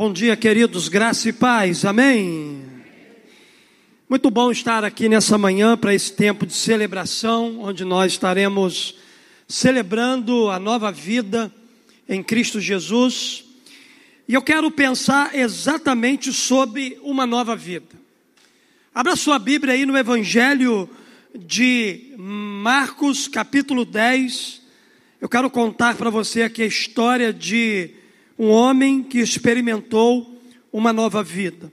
Bom dia, queridos, graça e paz, amém. Muito bom estar aqui nessa manhã para esse tempo de celebração, onde nós estaremos celebrando a nova vida em Cristo Jesus. E eu quero pensar exatamente sobre uma nova vida. Abra sua Bíblia aí no Evangelho de Marcos, capítulo 10. Eu quero contar para você aqui a história de um homem que experimentou uma nova vida.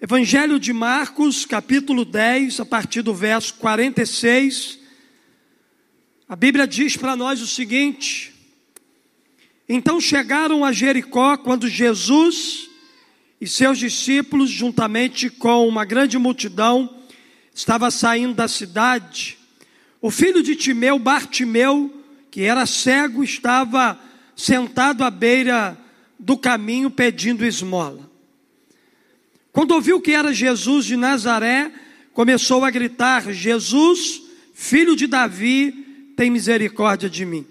Evangelho de Marcos, capítulo 10, a partir do verso 46. A Bíblia diz para nós o seguinte: Então chegaram a Jericó quando Jesus e seus discípulos, juntamente com uma grande multidão, estava saindo da cidade. O filho de Timeu, Bartimeu, que era cego, estava sentado à beira do caminho pedindo esmola. Quando ouviu que era Jesus de Nazaré, começou a gritar: Jesus, filho de Davi, tem misericórdia de mim.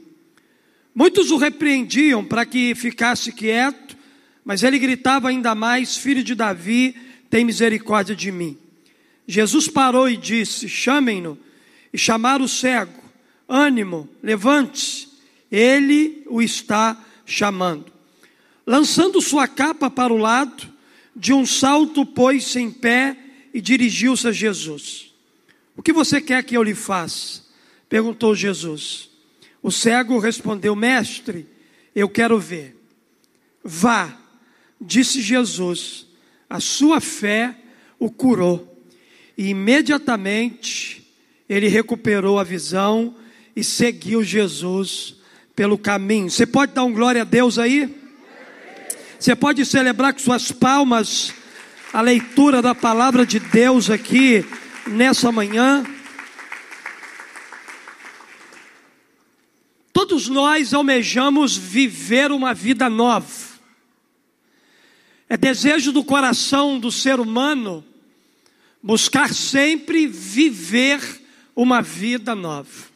Muitos o repreendiam para que ficasse quieto, mas ele gritava ainda mais: Filho de Davi, tem misericórdia de mim. Jesus parou e disse: Chamem-no. E chamaram o cego: Ânimo, levante-se ele o está chamando. Lançando sua capa para o lado, de um salto pôs-se em pé e dirigiu-se a Jesus. O que você quer que eu lhe faça? perguntou Jesus. O cego respondeu: Mestre, eu quero ver. Vá, disse Jesus, a sua fé o curou. E imediatamente ele recuperou a visão e seguiu Jesus pelo caminho. Você pode dar um glória a Deus aí? Você pode celebrar com suas palmas a leitura da palavra de Deus aqui nessa manhã. Todos nós almejamos viver uma vida nova. É desejo do coração do ser humano buscar sempre viver uma vida nova.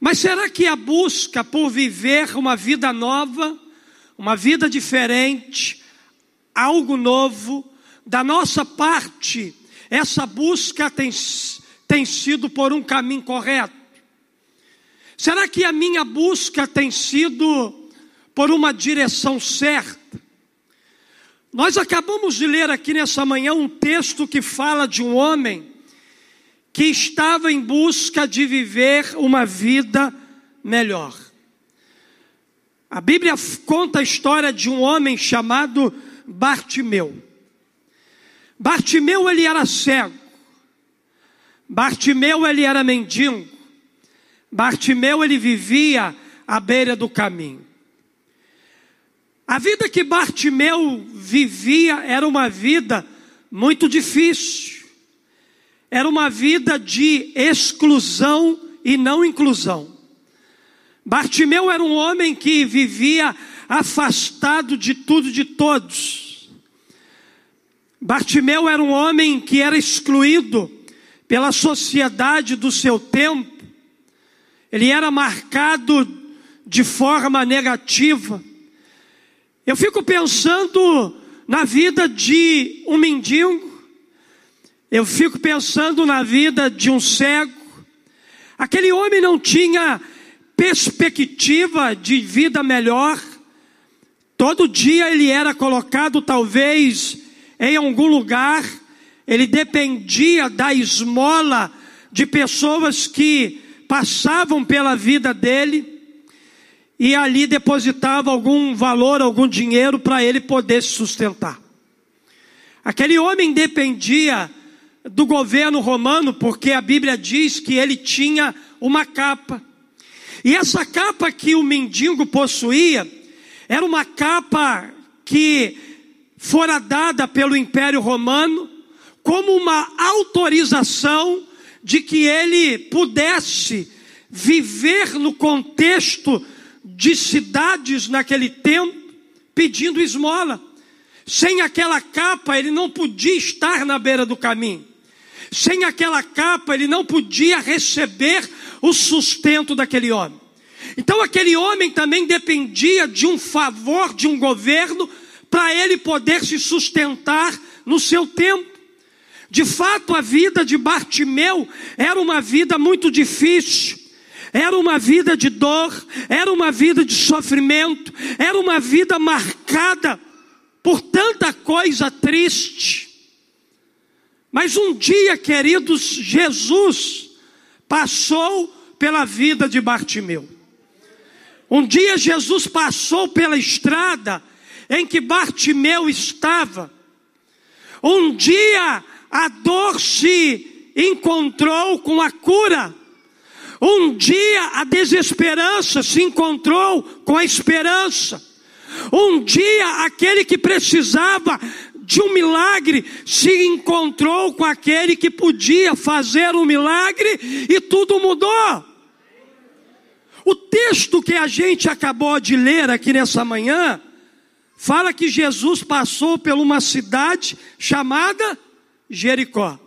Mas será que a busca por viver uma vida nova, uma vida diferente, algo novo, da nossa parte, essa busca tem, tem sido por um caminho correto? Será que a minha busca tem sido por uma direção certa? Nós acabamos de ler aqui nessa manhã um texto que fala de um homem que estava em busca de viver uma vida melhor. A Bíblia conta a história de um homem chamado Bartimeu. Bartimeu ele era cego. Bartimeu ele era mendigo. Bartimeu ele vivia à beira do caminho. A vida que Bartimeu vivia era uma vida muito difícil. Era uma vida de exclusão e não inclusão. Bartimeu era um homem que vivia afastado de tudo e de todos. Bartimeu era um homem que era excluído pela sociedade do seu tempo. Ele era marcado de forma negativa. Eu fico pensando na vida de um mendigo eu fico pensando na vida de um cego. Aquele homem não tinha perspectiva de vida melhor. Todo dia ele era colocado, talvez, em algum lugar. Ele dependia da esmola de pessoas que passavam pela vida dele e ali depositava algum valor, algum dinheiro para ele poder se sustentar. Aquele homem dependia do governo romano, porque a Bíblia diz que ele tinha uma capa. E essa capa que o mendigo possuía era uma capa que fora dada pelo Império Romano como uma autorização de que ele pudesse viver no contexto de cidades naquele tempo pedindo esmola. Sem aquela capa, ele não podia estar na beira do caminho. Sem aquela capa, ele não podia receber o sustento daquele homem. Então, aquele homem também dependia de um favor de um governo para ele poder se sustentar no seu tempo. De fato, a vida de Bartimeu era uma vida muito difícil. Era uma vida de dor, era uma vida de sofrimento, era uma vida marcada por tanta coisa triste. Mas um dia, queridos, Jesus passou pela vida de Bartimeu. Um dia Jesus passou pela estrada em que Bartimeu estava. Um dia a dor se encontrou com a cura. Um dia a desesperança se encontrou com a esperança. Um dia aquele que precisava de um milagre se encontrou com aquele que podia fazer um milagre e tudo mudou. O texto que a gente acabou de ler aqui nessa manhã fala que Jesus passou por uma cidade chamada Jericó.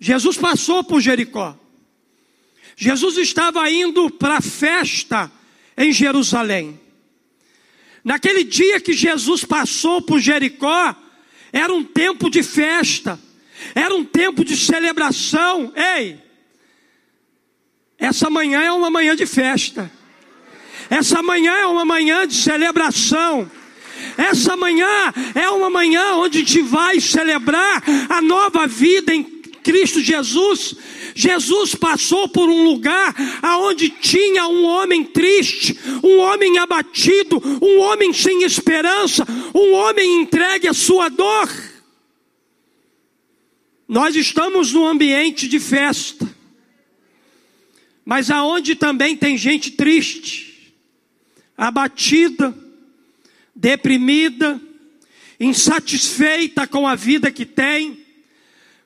Jesus passou por Jericó. Jesus estava indo para a festa em Jerusalém. Naquele dia que Jesus passou por Jericó, era um tempo de festa, era um tempo de celebração. Ei, essa manhã é uma manhã de festa, essa manhã é uma manhã de celebração. Essa manhã é uma manhã onde a gente vai celebrar a nova vida em Cristo Jesus. Jesus passou por um lugar aonde tinha um homem triste, um homem abatido, um homem sem esperança, um homem entregue à sua dor. Nós estamos num ambiente de festa, mas aonde também tem gente triste, abatida, deprimida, insatisfeita com a vida que tem,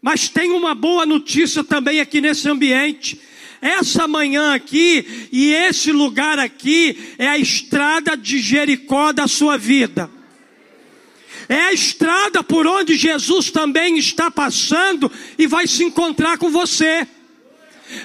mas tem uma boa notícia também aqui nesse ambiente. Essa manhã aqui e esse lugar aqui é a estrada de Jericó da sua vida. É a estrada por onde Jesus também está passando e vai se encontrar com você.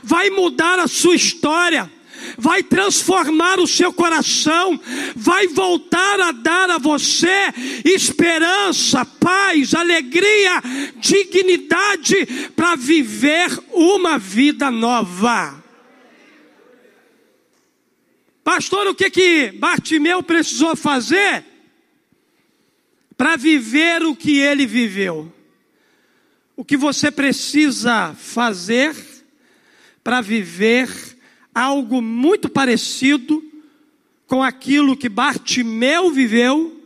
Vai mudar a sua história vai transformar o seu coração, vai voltar a dar a você esperança, paz, alegria, dignidade para viver uma vida nova. Pastor, o que que Bartimeu precisou fazer para viver o que ele viveu? O que você precisa fazer para viver algo muito parecido com aquilo que Bartimeu viveu,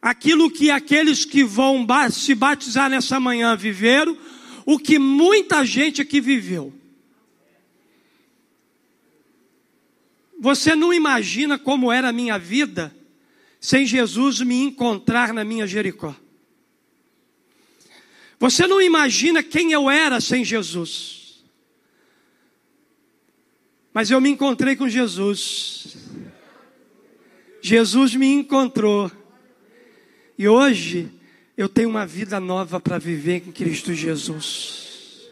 aquilo que aqueles que vão se batizar nessa manhã viveram, o que muita gente aqui viveu. Você não imagina como era a minha vida sem Jesus me encontrar na minha Jericó. Você não imagina quem eu era sem Jesus. Mas eu me encontrei com Jesus. Jesus me encontrou. E hoje eu tenho uma vida nova para viver em Cristo Jesus.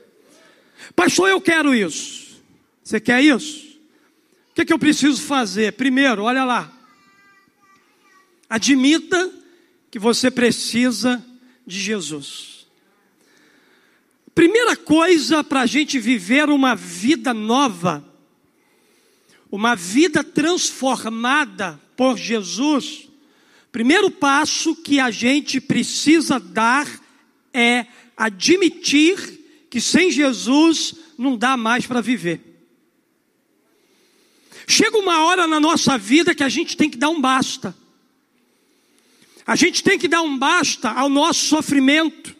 Pastor, eu quero isso. Você quer isso? O que, é que eu preciso fazer? Primeiro, olha lá. Admita que você precisa de Jesus. Primeira coisa para a gente viver uma vida nova uma vida transformada por Jesus, primeiro passo que a gente precisa dar é admitir que sem Jesus não dá mais para viver. Chega uma hora na nossa vida que a gente tem que dar um basta. A gente tem que dar um basta ao nosso sofrimento.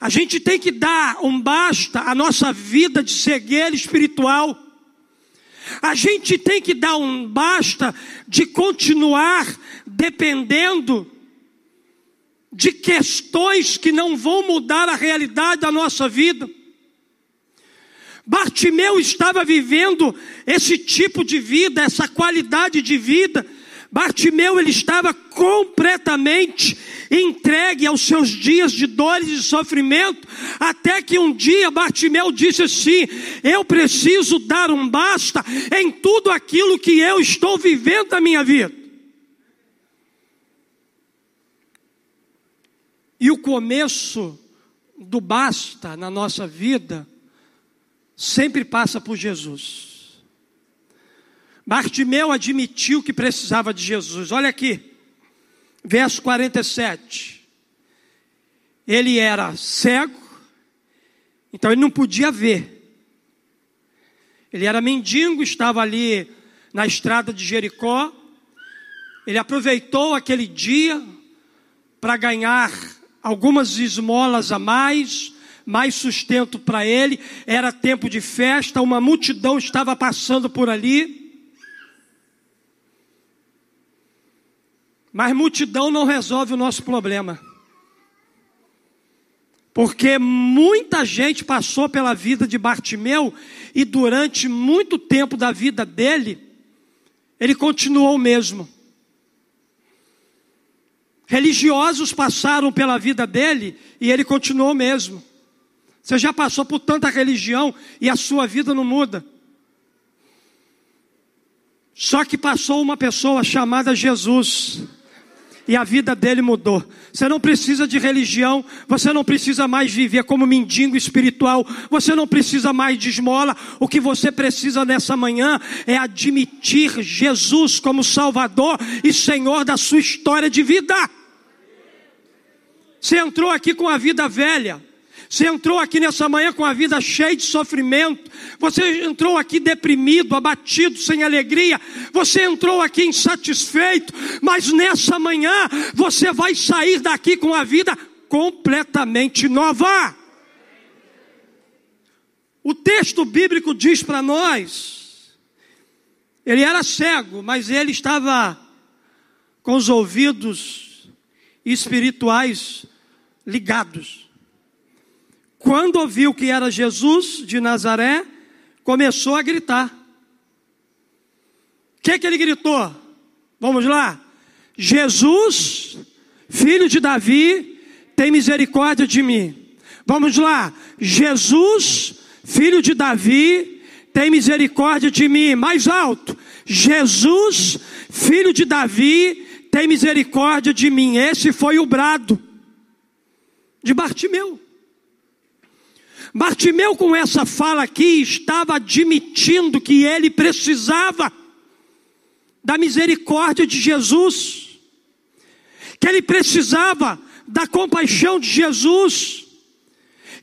A gente tem que dar um basta à nossa vida de cegueira espiritual. A gente tem que dar um basta de continuar dependendo de questões que não vão mudar a realidade da nossa vida. Bartimeu estava vivendo esse tipo de vida, essa qualidade de vida, Bartimeu ele estava completamente entregue aos seus dias de dores e sofrimento, até que um dia Bartimeu disse assim: "Eu preciso dar um basta em tudo aquilo que eu estou vivendo na minha vida". E o começo do basta na nossa vida sempre passa por Jesus. Bartimeu admitiu que precisava de Jesus. Olha aqui, verso 47. Ele era cego, então ele não podia ver. Ele era mendigo, estava ali na estrada de Jericó. Ele aproveitou aquele dia para ganhar algumas esmolas a mais, mais sustento para ele. Era tempo de festa, uma multidão estava passando por ali. Mas multidão não resolve o nosso problema. Porque muita gente passou pela vida de Bartimeu e durante muito tempo da vida dele, ele continuou o mesmo. Religiosos passaram pela vida dele e ele continuou o mesmo. Você já passou por tanta religião e a sua vida não muda. Só que passou uma pessoa chamada Jesus e a vida dele mudou. Você não precisa de religião, você não precisa mais viver como mendigo espiritual, você não precisa mais de esmola. O que você precisa nessa manhã é admitir Jesus como Salvador e Senhor da sua história de vida. Você entrou aqui com a vida velha. Você entrou aqui nessa manhã com a vida cheia de sofrimento. Você entrou aqui deprimido, abatido, sem alegria. Você entrou aqui insatisfeito. Mas nessa manhã você vai sair daqui com a vida completamente nova. O texto bíblico diz para nós: ele era cego, mas ele estava com os ouvidos espirituais ligados. Quando ouviu que era Jesus de Nazaré, começou a gritar. O que, que ele gritou? Vamos lá. Jesus, filho de Davi, tem misericórdia de mim. Vamos lá. Jesus, filho de Davi, tem misericórdia de mim. Mais alto. Jesus, filho de Davi, tem misericórdia de mim. Esse foi o brado de Bartimeu. Bartimeu, com essa fala aqui, estava admitindo que ele precisava da misericórdia de Jesus, que ele precisava da compaixão de Jesus,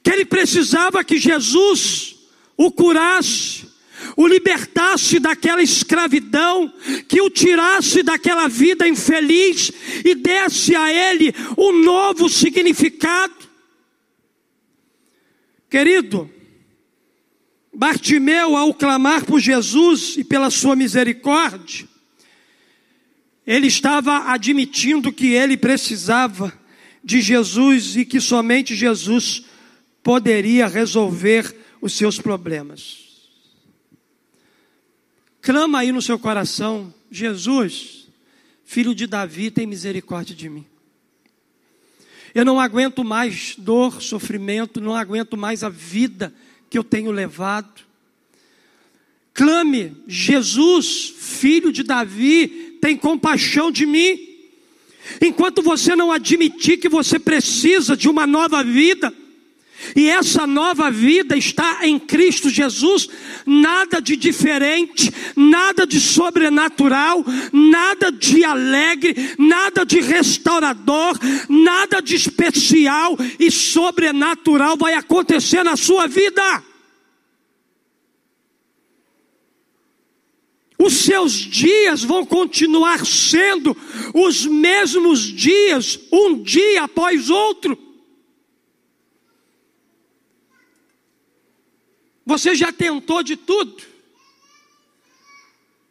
que ele precisava que Jesus o curasse, o libertasse daquela escravidão, que o tirasse daquela vida infeliz e desse a ele um novo significado. Querido, Bartimeu, ao clamar por Jesus e pela sua misericórdia, ele estava admitindo que ele precisava de Jesus e que somente Jesus poderia resolver os seus problemas. Clama aí no seu coração: Jesus, filho de Davi, tem misericórdia de mim. Eu não aguento mais dor, sofrimento, não aguento mais a vida que eu tenho levado. Clame, Jesus, filho de Davi, tem compaixão de mim. Enquanto você não admitir que você precisa de uma nova vida, e essa nova vida está em Cristo Jesus, nada de diferente, nada de sobrenatural, nada de alegre, nada de restaurador, nada de especial e sobrenatural vai acontecer na sua vida. Os seus dias vão continuar sendo os mesmos dias, um dia após outro. Você já tentou de tudo.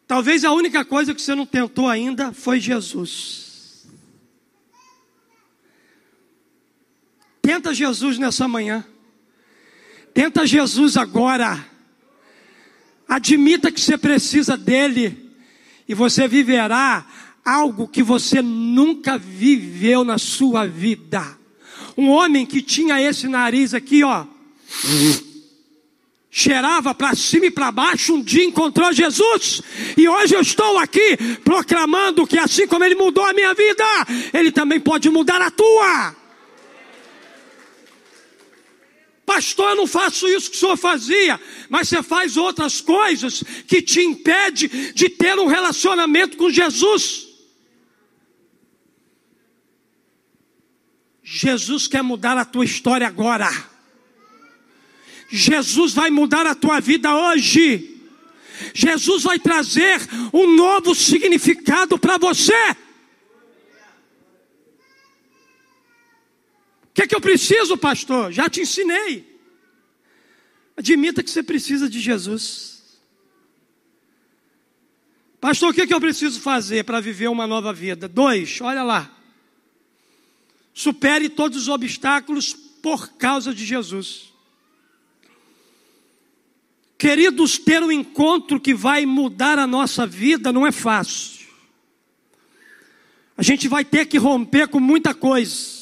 Talvez a única coisa que você não tentou ainda foi Jesus. Tenta Jesus nessa manhã. Tenta Jesus agora. Admita que você precisa dele. E você viverá algo que você nunca viveu na sua vida. Um homem que tinha esse nariz aqui, ó cheirava para cima e para baixo, um dia encontrou Jesus. E hoje eu estou aqui proclamando que assim como ele mudou a minha vida, ele também pode mudar a tua. Pastor, eu não faço isso que o senhor fazia, mas você faz outras coisas que te impede de ter um relacionamento com Jesus. Jesus quer mudar a tua história agora. Jesus vai mudar a tua vida hoje. Jesus vai trazer um novo significado para você. O que é que eu preciso, pastor? Já te ensinei. Admita que você precisa de Jesus. Pastor, o que é que eu preciso fazer para viver uma nova vida? Dois, olha lá. Supere todos os obstáculos por causa de Jesus. Queridos, ter um encontro que vai mudar a nossa vida não é fácil. A gente vai ter que romper com muita coisa.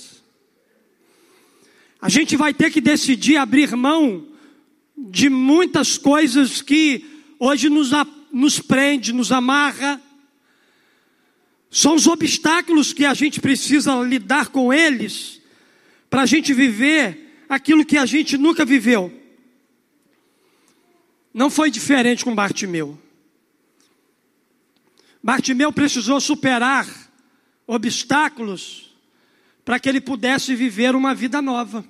A gente vai ter que decidir abrir mão de muitas coisas que hoje nos, nos prende, nos amarra. São os obstáculos que a gente precisa lidar com eles para a gente viver aquilo que a gente nunca viveu. Não foi diferente com Bartimeu. Bartimeu precisou superar obstáculos para que ele pudesse viver uma vida nova,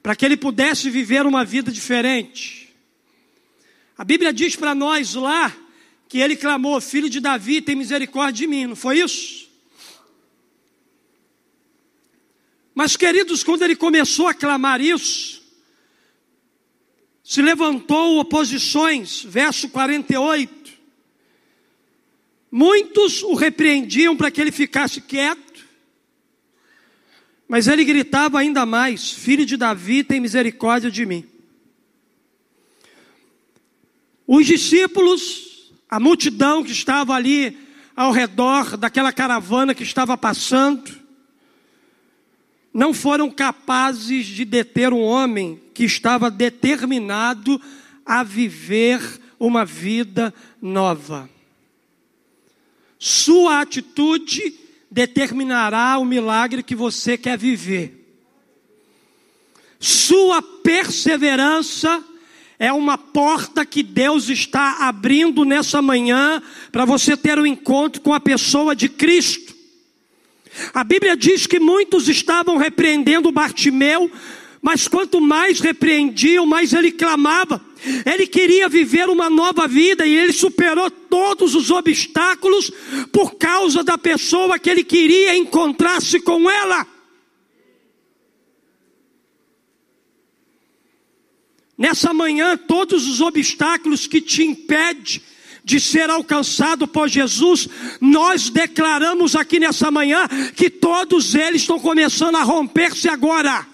para que ele pudesse viver uma vida diferente. A Bíblia diz para nós lá que ele clamou: Filho de Davi, tem misericórdia de mim, não foi isso? Mas, queridos, quando ele começou a clamar isso, se levantou oposições, verso 48. Muitos o repreendiam para que ele ficasse quieto, mas ele gritava ainda mais: Filho de Davi, tem misericórdia de mim. Os discípulos, a multidão que estava ali ao redor daquela caravana que estava passando, não foram capazes de deter um homem que estava determinado a viver uma vida nova. Sua atitude determinará o milagre que você quer viver. Sua perseverança é uma porta que Deus está abrindo nessa manhã para você ter um encontro com a pessoa de Cristo. A Bíblia diz que muitos estavam repreendendo Bartimeu, mas quanto mais repreendiam, mais ele clamava. Ele queria viver uma nova vida e ele superou todos os obstáculos por causa da pessoa que ele queria encontrar-se com ela. Nessa manhã, todos os obstáculos que te impedem de ser alcançado por Jesus, nós declaramos aqui nessa manhã que todos eles estão começando a romper-se agora.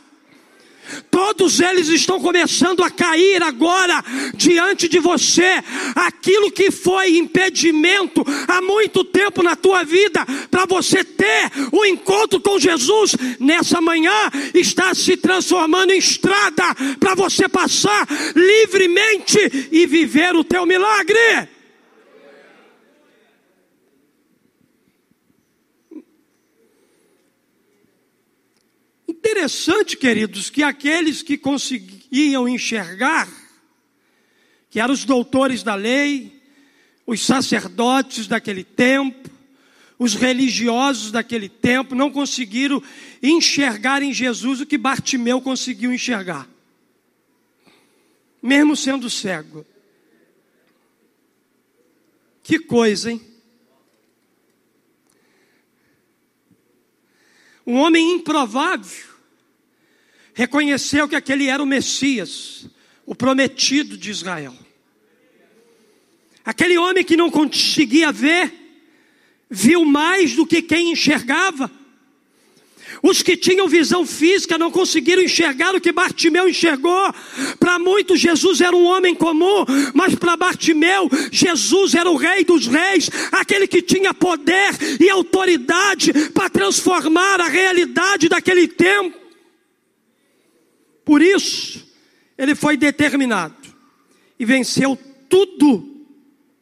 Todos eles estão começando a cair agora diante de você. Aquilo que foi impedimento há muito tempo na tua vida para você ter o um encontro com Jesus nessa manhã está se transformando em estrada para você passar livremente e viver o teu milagre. Interessante, queridos, que aqueles que conseguiam enxergar, que eram os doutores da lei, os sacerdotes daquele tempo, os religiosos daquele tempo, não conseguiram enxergar em Jesus o que Bartimeu conseguiu enxergar, mesmo sendo cego. Que coisa, hein? Um homem improvável, reconheceu que aquele era o Messias, o prometido de Israel. Aquele homem que não conseguia ver, viu mais do que quem enxergava. Os que tinham visão física não conseguiram enxergar o que Bartimeu enxergou. Para muitos, Jesus era um homem comum, mas para Bartimeu, Jesus era o Rei dos Reis, aquele que tinha poder e autoridade para transformar a realidade daquele tempo. Por isso, ele foi determinado e venceu tudo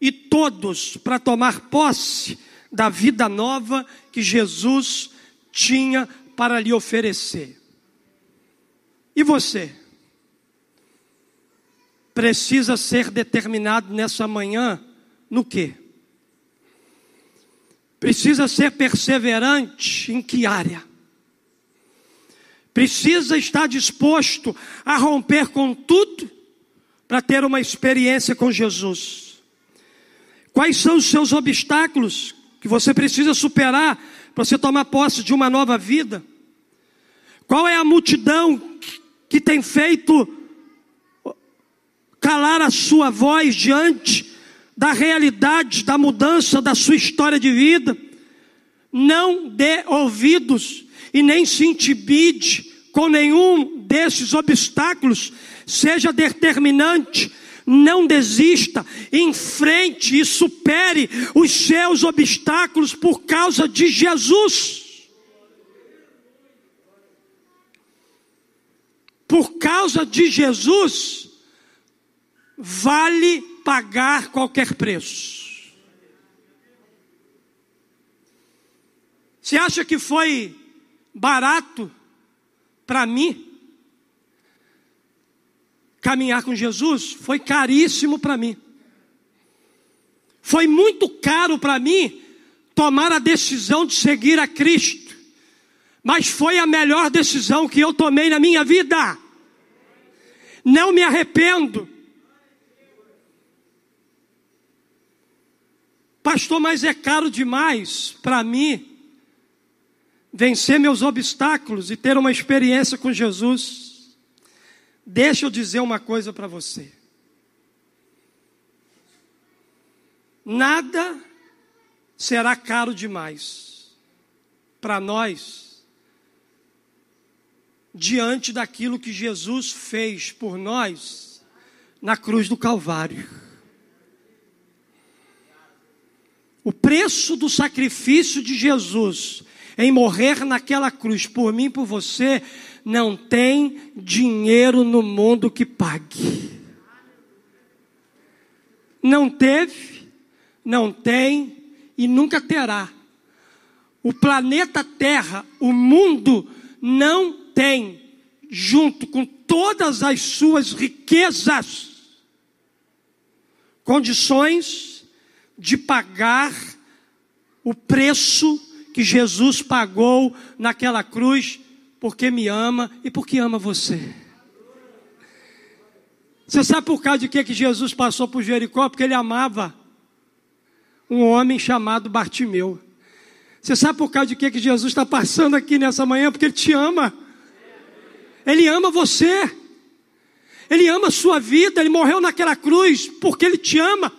e todos para tomar posse da vida nova que Jesus tinha para lhe oferecer. E você? Precisa ser determinado nessa manhã no quê? Precisa ser perseverante em que área? Precisa estar disposto a romper com tudo para ter uma experiência com Jesus. Quais são os seus obstáculos que você precisa superar para você tomar posse de uma nova vida? Qual é a multidão que tem feito calar a sua voz diante da realidade da mudança da sua história de vida? Não dê ouvidos e nem se intimide com nenhum desses obstáculos, seja determinante, não desista, enfrente e supere os seus obstáculos por causa de Jesus. Por causa de Jesus, vale pagar qualquer preço. Você acha que foi barato para mim caminhar com Jesus? Foi caríssimo para mim. Foi muito caro para mim tomar a decisão de seguir a Cristo. Mas foi a melhor decisão que eu tomei na minha vida. Não me arrependo. Pastor, mas é caro demais para mim vencer meus obstáculos e ter uma experiência com Jesus, deixa eu dizer uma coisa para você. Nada será caro demais para nós diante daquilo que Jesus fez por nós na cruz do Calvário. O preço do sacrifício de Jesus em morrer naquela cruz por mim, por você, não tem dinheiro no mundo que pague. Não teve, não tem e nunca terá. O planeta Terra, o mundo, não tem, junto com todas as suas riquezas, condições de pagar o preço que Jesus pagou naquela cruz porque me ama e porque ama você. Você sabe por causa de que, que Jesus passou por Jericó? Porque ele amava um homem chamado Bartimeu. Você sabe por causa de que, que Jesus está passando aqui nessa manhã? Porque ele te ama. Ele ama você. Ele ama a sua vida. Ele morreu naquela cruz porque ele te ama.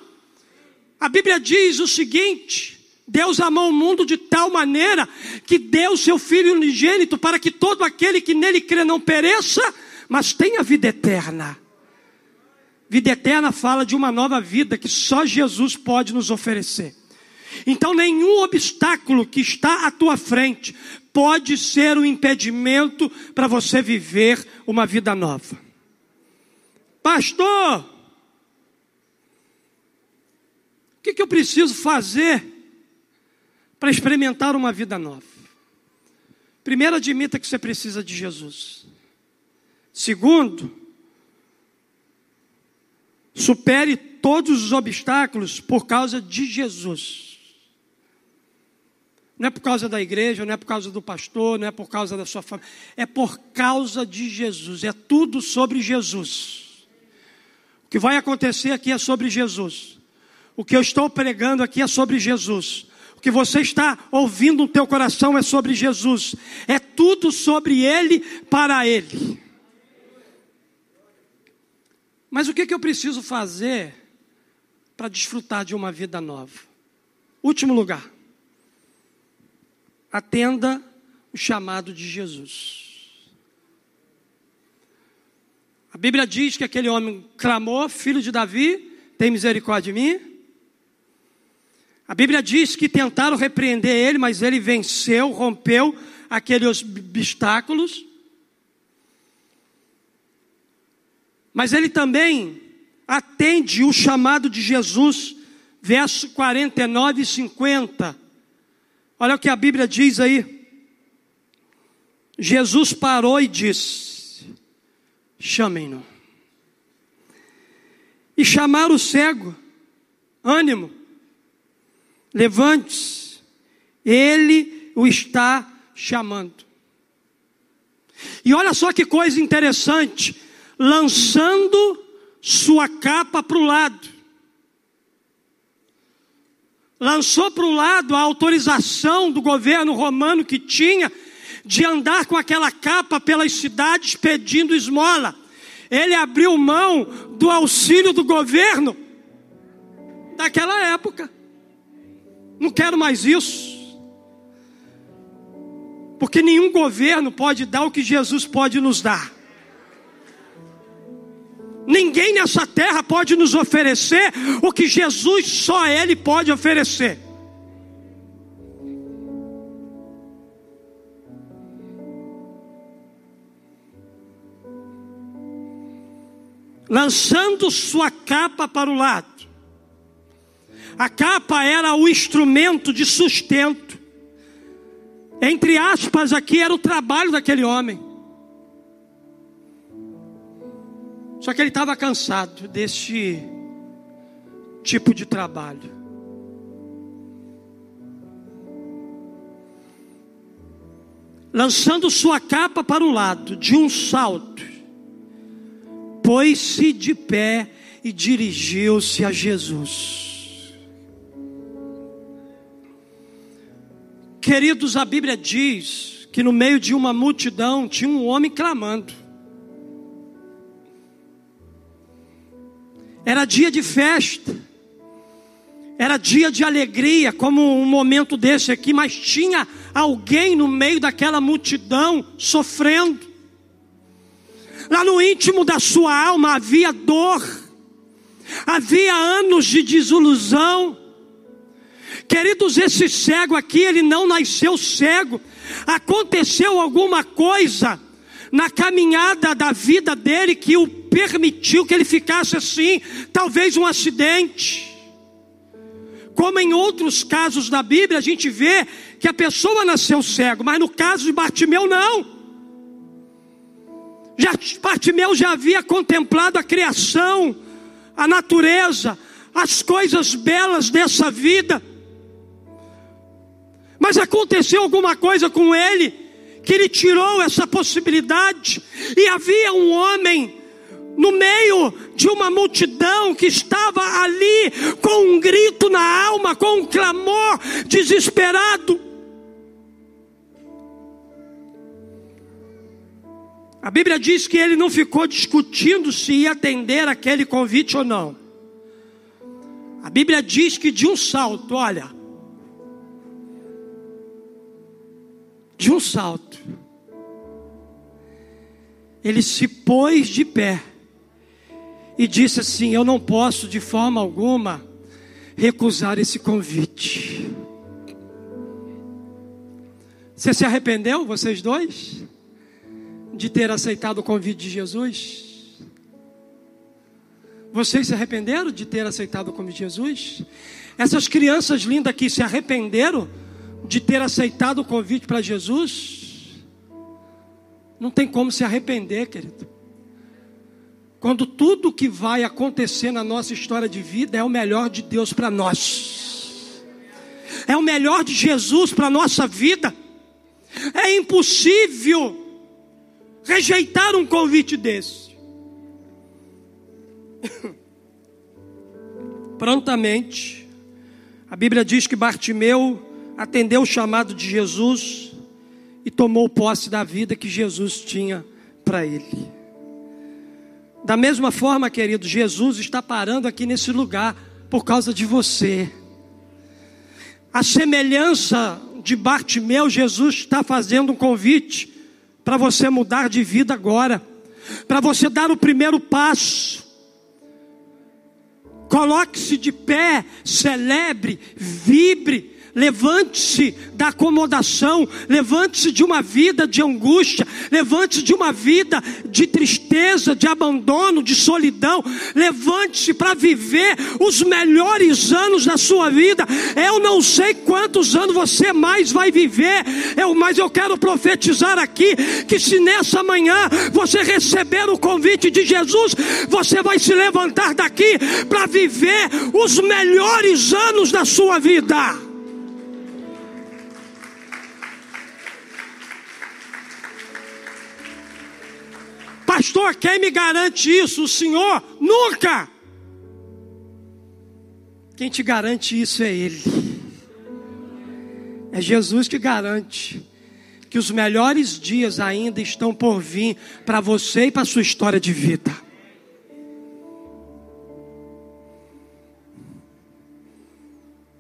A Bíblia diz o seguinte: Deus amou o mundo de tal maneira que deu seu Filho unigênito para que todo aquele que nele crê não pereça, mas tenha vida eterna. Vida eterna fala de uma nova vida que só Jesus pode nos oferecer. Então, nenhum obstáculo que está à tua frente pode ser um impedimento para você viver uma vida nova. Pastor, o que, que eu preciso fazer para experimentar uma vida nova. Primeiro, admita que você precisa de Jesus. Segundo, supere todos os obstáculos por causa de Jesus. Não é por causa da igreja, não é por causa do pastor, não é por causa da sua família, é por causa de Jesus, é tudo sobre Jesus. O que vai acontecer aqui é sobre Jesus. O que eu estou pregando aqui é sobre Jesus. O que você está ouvindo no teu coração é sobre Jesus. É tudo sobre Ele, para Ele. Mas o que, que eu preciso fazer para desfrutar de uma vida nova? Último lugar. Atenda o chamado de Jesus. A Bíblia diz que aquele homem clamou: Filho de Davi, tem misericórdia de mim. A Bíblia diz que tentaram repreender ele, mas ele venceu, rompeu aqueles obstáculos. Mas ele também atende o chamado de Jesus, verso 49 e 50. Olha o que a Bíblia diz aí. Jesus parou e disse: chamem-no. E chamar o cego, ânimo, levante-se, ele o está chamando. E olha só que coisa interessante, lançando sua capa para o lado. Lançou para o lado a autorização do governo romano que tinha de andar com aquela capa pelas cidades pedindo esmola. Ele abriu mão do auxílio do governo daquela época. Não quero mais isso. Porque nenhum governo pode dar o que Jesus pode nos dar. Ninguém nessa terra pode nos oferecer o que Jesus só Ele pode oferecer. Lançando sua capa para o lado. A capa era o instrumento de sustento. Entre aspas, aqui era o trabalho daquele homem. Só que ele estava cansado desse tipo de trabalho. Lançando sua capa para o lado, de um salto, pôs-se de pé e dirigiu-se a Jesus. Queridos, a Bíblia diz que no meio de uma multidão tinha um homem clamando. Era dia de festa, era dia de alegria, como um momento desse aqui, mas tinha alguém no meio daquela multidão sofrendo. Lá no íntimo da sua alma havia dor, havia anos de desilusão. Queridos, esse cego aqui, ele não nasceu cego, aconteceu alguma coisa na caminhada da vida dele que o permitiu que ele ficasse assim, talvez um acidente. Como em outros casos da Bíblia, a gente vê que a pessoa nasceu cego, mas no caso de Bartimeu, não. Já, Bartimeu já havia contemplado a criação, a natureza, as coisas belas dessa vida. Mas aconteceu alguma coisa com ele que ele tirou essa possibilidade, e havia um homem no meio de uma multidão que estava ali com um grito na alma, com um clamor desesperado. A Bíblia diz que ele não ficou discutindo se ia atender aquele convite ou não. A Bíblia diz que de um salto, olha, de um salto, ele se pôs de pé e disse assim: Eu não posso de forma alguma recusar esse convite. Você se arrependeu, vocês dois, de ter aceitado o convite de Jesus? Vocês se arrependeram de ter aceitado o convite de Jesus? Essas crianças lindas aqui se arrependeram de ter aceitado o convite para Jesus? Não tem como se arrepender, querido. Quando tudo que vai acontecer na nossa história de vida é o melhor de Deus para nós, é o melhor de Jesus para a nossa vida, é impossível rejeitar um convite desse. Prontamente, a Bíblia diz que Bartimeu atendeu o chamado de Jesus e tomou posse da vida que Jesus tinha para ele. Da mesma forma, querido, Jesus está parando aqui nesse lugar por causa de você. A semelhança de Bartimeu, Jesus está fazendo um convite para você mudar de vida agora, para você dar o primeiro passo. Coloque-se de pé, celebre, vibre, Levante-se da acomodação, levante-se de uma vida de angústia, levante-se de uma vida de tristeza, de abandono, de solidão. Levante-se para viver os melhores anos da sua vida. Eu não sei quantos anos você mais vai viver, eu, mas eu quero profetizar aqui que se nessa manhã você receber o convite de Jesus, você vai se levantar daqui para viver os melhores anos da sua vida. Pastor, quem me garante isso? O Senhor? Nunca! Quem te garante isso é Ele. É Jesus que garante que os melhores dias ainda estão por vir para você e para sua história de vida.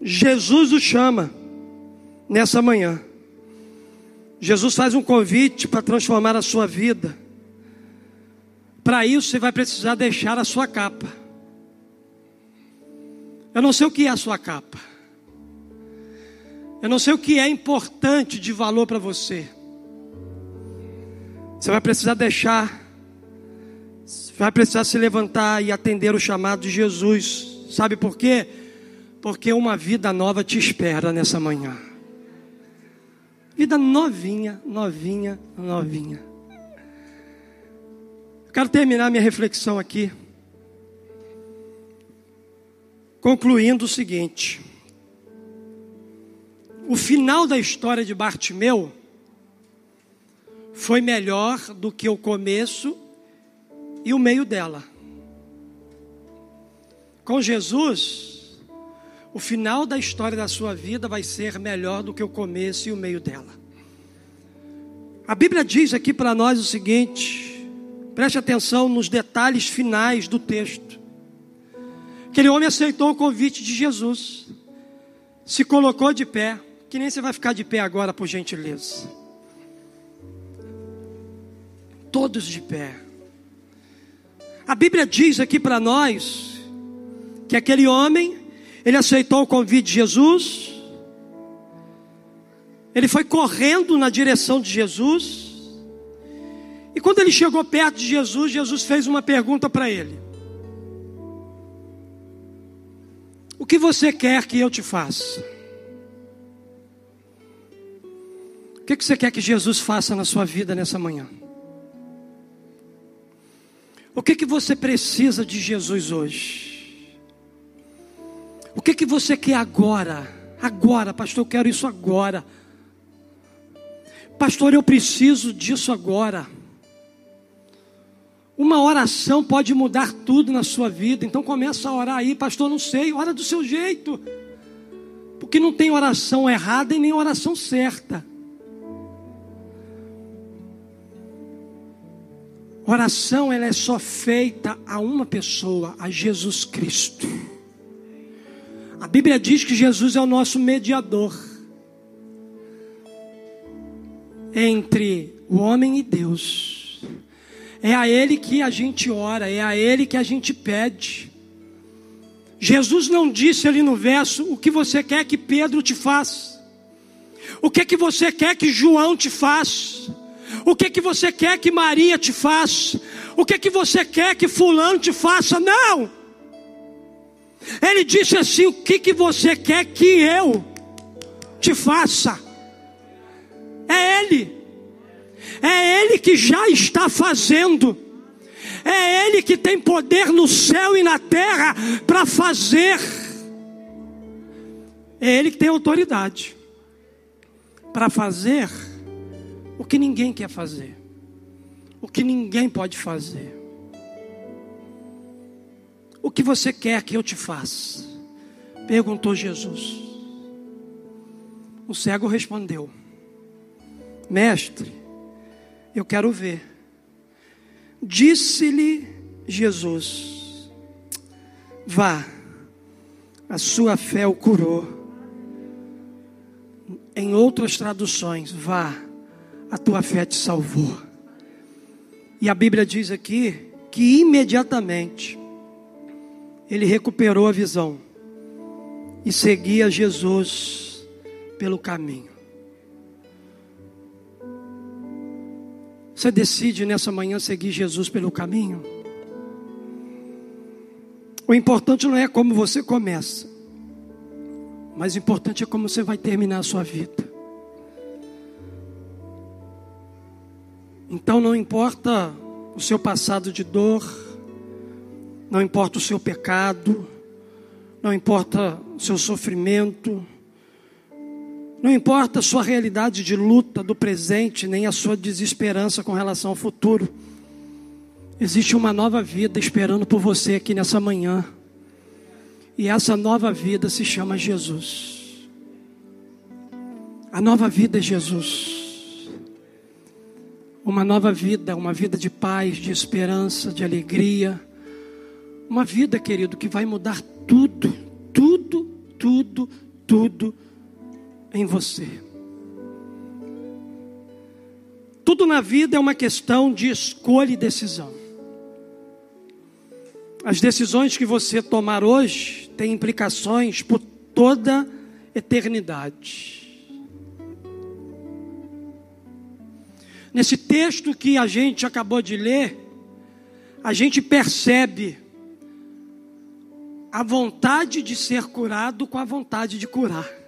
Jesus o chama nessa manhã. Jesus faz um convite para transformar a sua vida. Para isso você vai precisar deixar a sua capa. Eu não sei o que é a sua capa. Eu não sei o que é importante de valor para você. Você vai precisar deixar. Vai precisar se levantar e atender o chamado de Jesus. Sabe por quê? Porque uma vida nova te espera nessa manhã. Vida novinha, novinha, novinha. Quero terminar minha reflexão aqui, concluindo o seguinte: o final da história de Bartimeu foi melhor do que o começo e o meio dela. Com Jesus, o final da história da sua vida vai ser melhor do que o começo e o meio dela. A Bíblia diz aqui para nós o seguinte: Preste atenção nos detalhes finais do texto. Aquele homem aceitou o convite de Jesus, se colocou de pé, que nem você vai ficar de pé agora, por gentileza. Todos de pé. A Bíblia diz aqui para nós que aquele homem, ele aceitou o convite de Jesus, ele foi correndo na direção de Jesus, e quando ele chegou perto de Jesus, Jesus fez uma pergunta para ele: O que você quer que eu te faça? O que você quer que Jesus faça na sua vida nessa manhã? O que, que você precisa de Jesus hoje? O que, que você quer agora? Agora, pastor, eu quero isso agora. Pastor, eu preciso disso agora. Uma oração pode mudar tudo na sua vida. Então começa a orar aí, pastor, não sei, ora do seu jeito. Porque não tem oração errada e nem oração certa. Oração ela é só feita a uma pessoa, a Jesus Cristo. A Bíblia diz que Jesus é o nosso mediador entre o homem e Deus. É a Ele que a gente ora, é a Ele que a gente pede. Jesus não disse ali no verso o que você quer que Pedro te faça, o que que você quer que João te faça, o que que você quer que Maria te faça, o que que você quer que Fulano te faça. Não! Ele disse assim: o que que você quer que eu te faça? É Ele. É Ele que já está fazendo. É Ele que tem poder no céu e na terra para fazer. É Ele que tem autoridade para fazer o que ninguém quer fazer, o que ninguém pode fazer. O que você quer que eu te faça? Perguntou Jesus. O cego respondeu: Mestre, eu quero ver. Disse-lhe Jesus: Vá, a sua fé o curou. Em outras traduções, vá, a tua fé te salvou. E a Bíblia diz aqui que imediatamente ele recuperou a visão e seguia Jesus pelo caminho. Você decide nessa manhã seguir Jesus pelo caminho? O importante não é como você começa, mas o importante é como você vai terminar a sua vida. Então não importa o seu passado de dor, não importa o seu pecado, não importa o seu sofrimento, não importa a sua realidade de luta do presente, nem a sua desesperança com relação ao futuro. Existe uma nova vida esperando por você aqui nessa manhã. E essa nova vida se chama Jesus. A nova vida é Jesus. Uma nova vida, uma vida de paz, de esperança, de alegria. Uma vida, querido, que vai mudar tudo, tudo, tudo, tudo em você. Tudo na vida é uma questão de escolha e decisão. As decisões que você tomar hoje têm implicações por toda eternidade. Nesse texto que a gente acabou de ler, a gente percebe a vontade de ser curado com a vontade de curar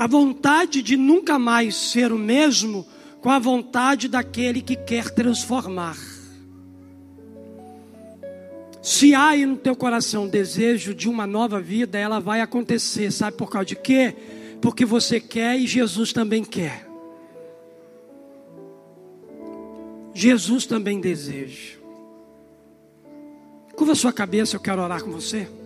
a vontade de nunca mais ser o mesmo com a vontade daquele que quer transformar. Se há aí no teu coração desejo de uma nova vida, ela vai acontecer, sabe por causa de quê? Porque você quer e Jesus também quer. Jesus também deseja. Curva sua cabeça, eu quero orar com você.